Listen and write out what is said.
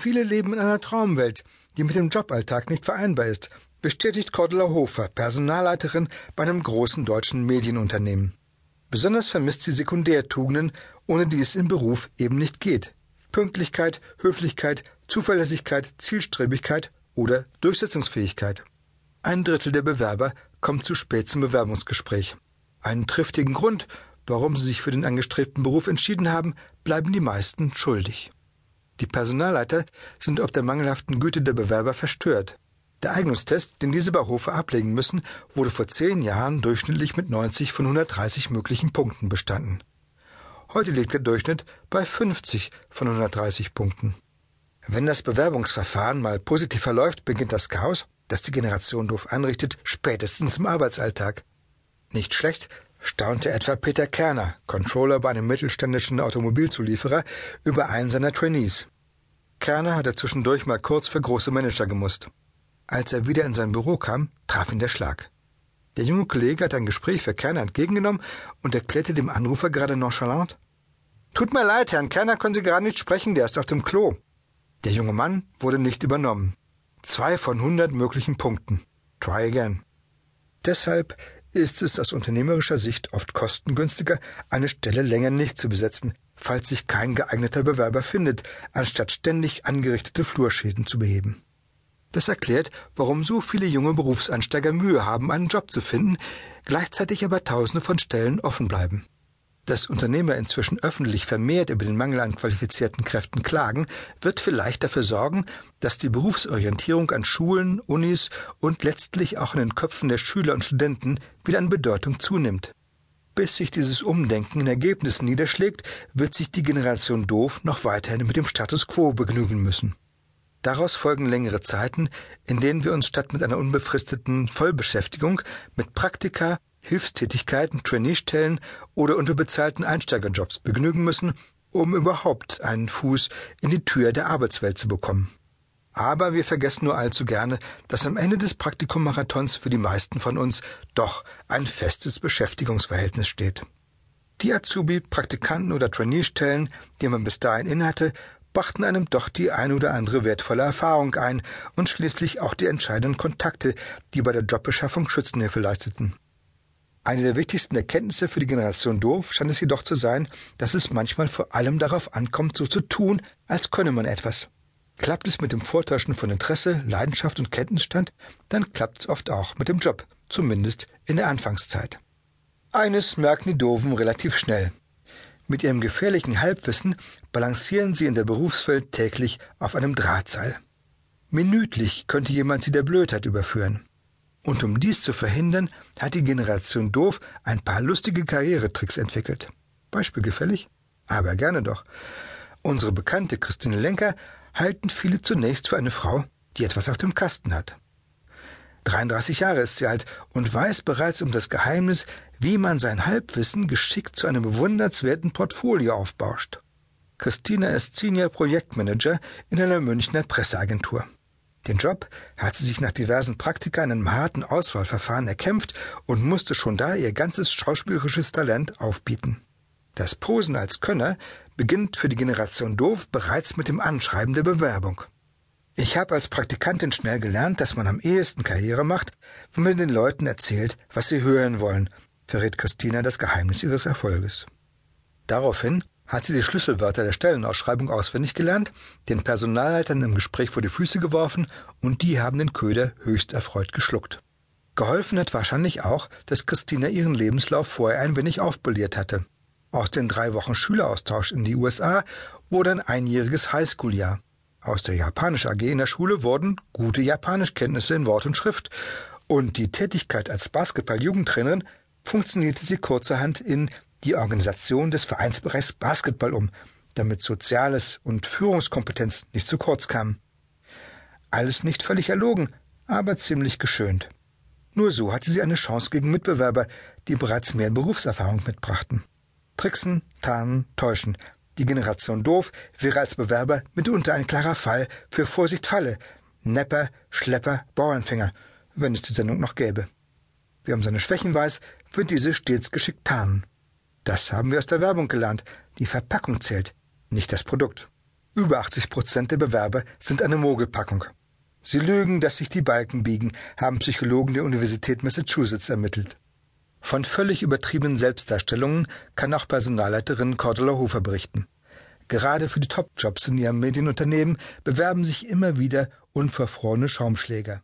Viele leben in einer Traumwelt, die mit dem Joballtag nicht vereinbar ist, bestätigt Cordula Hofer, Personalleiterin bei einem großen deutschen Medienunternehmen. Besonders vermisst sie Sekundärtugenden, ohne die es im Beruf eben nicht geht. Pünktlichkeit, Höflichkeit, Zuverlässigkeit, Zielstrebigkeit oder Durchsetzungsfähigkeit. Ein Drittel der Bewerber kommt zu spät zum Bewerbungsgespräch. Einen triftigen Grund, warum sie sich für den angestrebten Beruf entschieden haben, bleiben die meisten schuldig. Die Personalleiter sind ob der mangelhaften Güte der Bewerber verstört. Der Eignungstest, den diese bei Hofe ablegen müssen, wurde vor zehn Jahren durchschnittlich mit 90 von 130 möglichen Punkten bestanden. Heute liegt der Durchschnitt bei 50 von 130 Punkten. Wenn das Bewerbungsverfahren mal positiv verläuft, beginnt das Chaos, das die Generation doof anrichtet, spätestens im Arbeitsalltag. Nicht schlecht, staunte etwa Peter Kerner, Controller bei einem mittelständischen Automobilzulieferer, über einen seiner Trainees. Kerner hatte zwischendurch mal kurz für große Manager gemusst. Als er wieder in sein Büro kam, traf ihn der Schlag. Der junge Kollege hat ein Gespräch für Kerner entgegengenommen und erklärte dem Anrufer gerade nonchalant Tut mir leid, Herrn Kerner können Sie gerade nicht sprechen, der ist auf dem Klo. Der junge Mann wurde nicht übernommen. Zwei von hundert möglichen Punkten. Try again. Deshalb ist es aus unternehmerischer Sicht oft kostengünstiger, eine Stelle länger nicht zu besetzen, falls sich kein geeigneter Bewerber findet, anstatt ständig angerichtete Flurschäden zu beheben. Das erklärt, warum so viele junge Berufseinsteiger Mühe haben, einen Job zu finden, gleichzeitig aber Tausende von Stellen offen bleiben. Dass Unternehmer inzwischen öffentlich vermehrt über den Mangel an qualifizierten Kräften klagen, wird vielleicht dafür sorgen, dass die Berufsorientierung an Schulen, Unis und letztlich auch in den Köpfen der Schüler und Studenten wieder an Bedeutung zunimmt. Bis sich dieses Umdenken in Ergebnissen niederschlägt, wird sich die Generation Doof noch weiterhin mit dem Status quo begnügen müssen. Daraus folgen längere Zeiten, in denen wir uns statt mit einer unbefristeten Vollbeschäftigung mit Praktika, Hilfstätigkeiten, Traineestellen oder unterbezahlten Einsteigerjobs begnügen müssen, um überhaupt einen Fuß in die Tür der Arbeitswelt zu bekommen. Aber wir vergessen nur allzu gerne, dass am Ende des Praktikummarathons für die meisten von uns doch ein festes Beschäftigungsverhältnis steht. Die Azubi, Praktikanten oder Traineestellen, die man bis dahin innehatte, brachten einem doch die ein oder andere wertvolle Erfahrung ein und schließlich auch die entscheidenden Kontakte, die bei der Jobbeschaffung Schützenhilfe leisteten. Eine der wichtigsten Erkenntnisse für die Generation Doof scheint es jedoch zu sein, dass es manchmal vor allem darauf ankommt, so zu tun, als könne man etwas. Klappt es mit dem Vortäuschen von Interesse, Leidenschaft und Kenntnisstand, dann klappt es oft auch mit dem Job, zumindest in der Anfangszeit. Eines merken die Doofen relativ schnell. Mit ihrem gefährlichen Halbwissen balancieren sie in der Berufswelt täglich auf einem Drahtseil. Minütlich könnte jemand sie der Blödheit überführen. Und um dies zu verhindern, hat die Generation Doof ein paar lustige Karrieretricks entwickelt. Beispielgefällig? Aber gerne doch. Unsere bekannte Christine Lenker halten viele zunächst für eine Frau, die etwas auf dem Kasten hat. 33 Jahre ist sie alt und weiß bereits um das Geheimnis, wie man sein Halbwissen geschickt zu einem bewundernswerten Portfolio aufbauscht. Christina ist Senior Projektmanager in einer Münchner Presseagentur. Den Job hat sie sich nach diversen Praktika in einem harten Auswahlverfahren erkämpft und musste schon da ihr ganzes schauspielerisches Talent aufbieten. Das Posen als Könner beginnt für die Generation Doof bereits mit dem Anschreiben der Bewerbung. Ich habe als Praktikantin schnell gelernt, dass man am ehesten Karriere macht, wenn man den Leuten erzählt, was sie hören wollen, verrät Christina das Geheimnis ihres Erfolges. Daraufhin hat sie die Schlüsselwörter der Stellenausschreibung auswendig gelernt, den Personalleitern im Gespräch vor die Füße geworfen und die haben den Köder höchst erfreut geschluckt. Geholfen hat wahrscheinlich auch, dass Christina ihren Lebenslauf vorher ein wenig aufpoliert hatte. Aus den drei Wochen Schüleraustausch in die USA wurde ein einjähriges Highschool-Jahr. Aus der Japanisch AG in der Schule wurden gute Japanischkenntnisse in Wort und Schrift. Und die Tätigkeit als Basketball-Jugendtrainerin funktionierte sie kurzerhand in die Organisation des Vereinsbereichs Basketball um, damit Soziales und Führungskompetenz nicht zu kurz kamen. Alles nicht völlig erlogen, aber ziemlich geschönt. Nur so hatte sie eine Chance gegen Mitbewerber, die bereits mehr Berufserfahrung mitbrachten. Tricksen, tarnen, täuschen, die Generation Doof wäre als Bewerber mitunter ein klarer Fall für Vorsicht Falle, Nepper, Schlepper, Bauernfänger, wenn es die Sendung noch gäbe. Wer um seine Schwächen weiß, wird diese stets geschickt tarnen. Das haben wir aus der Werbung gelernt. Die Verpackung zählt, nicht das Produkt. Über 80 Prozent der Bewerber sind eine Mogelpackung. Sie lügen, dass sich die Balken biegen, haben Psychologen der Universität Massachusetts ermittelt. Von völlig übertriebenen Selbstdarstellungen kann auch Personalleiterin Cordula Hofer berichten. Gerade für die Top-Jobs in ihrem Medienunternehmen bewerben sich immer wieder unverfrorene Schaumschläger.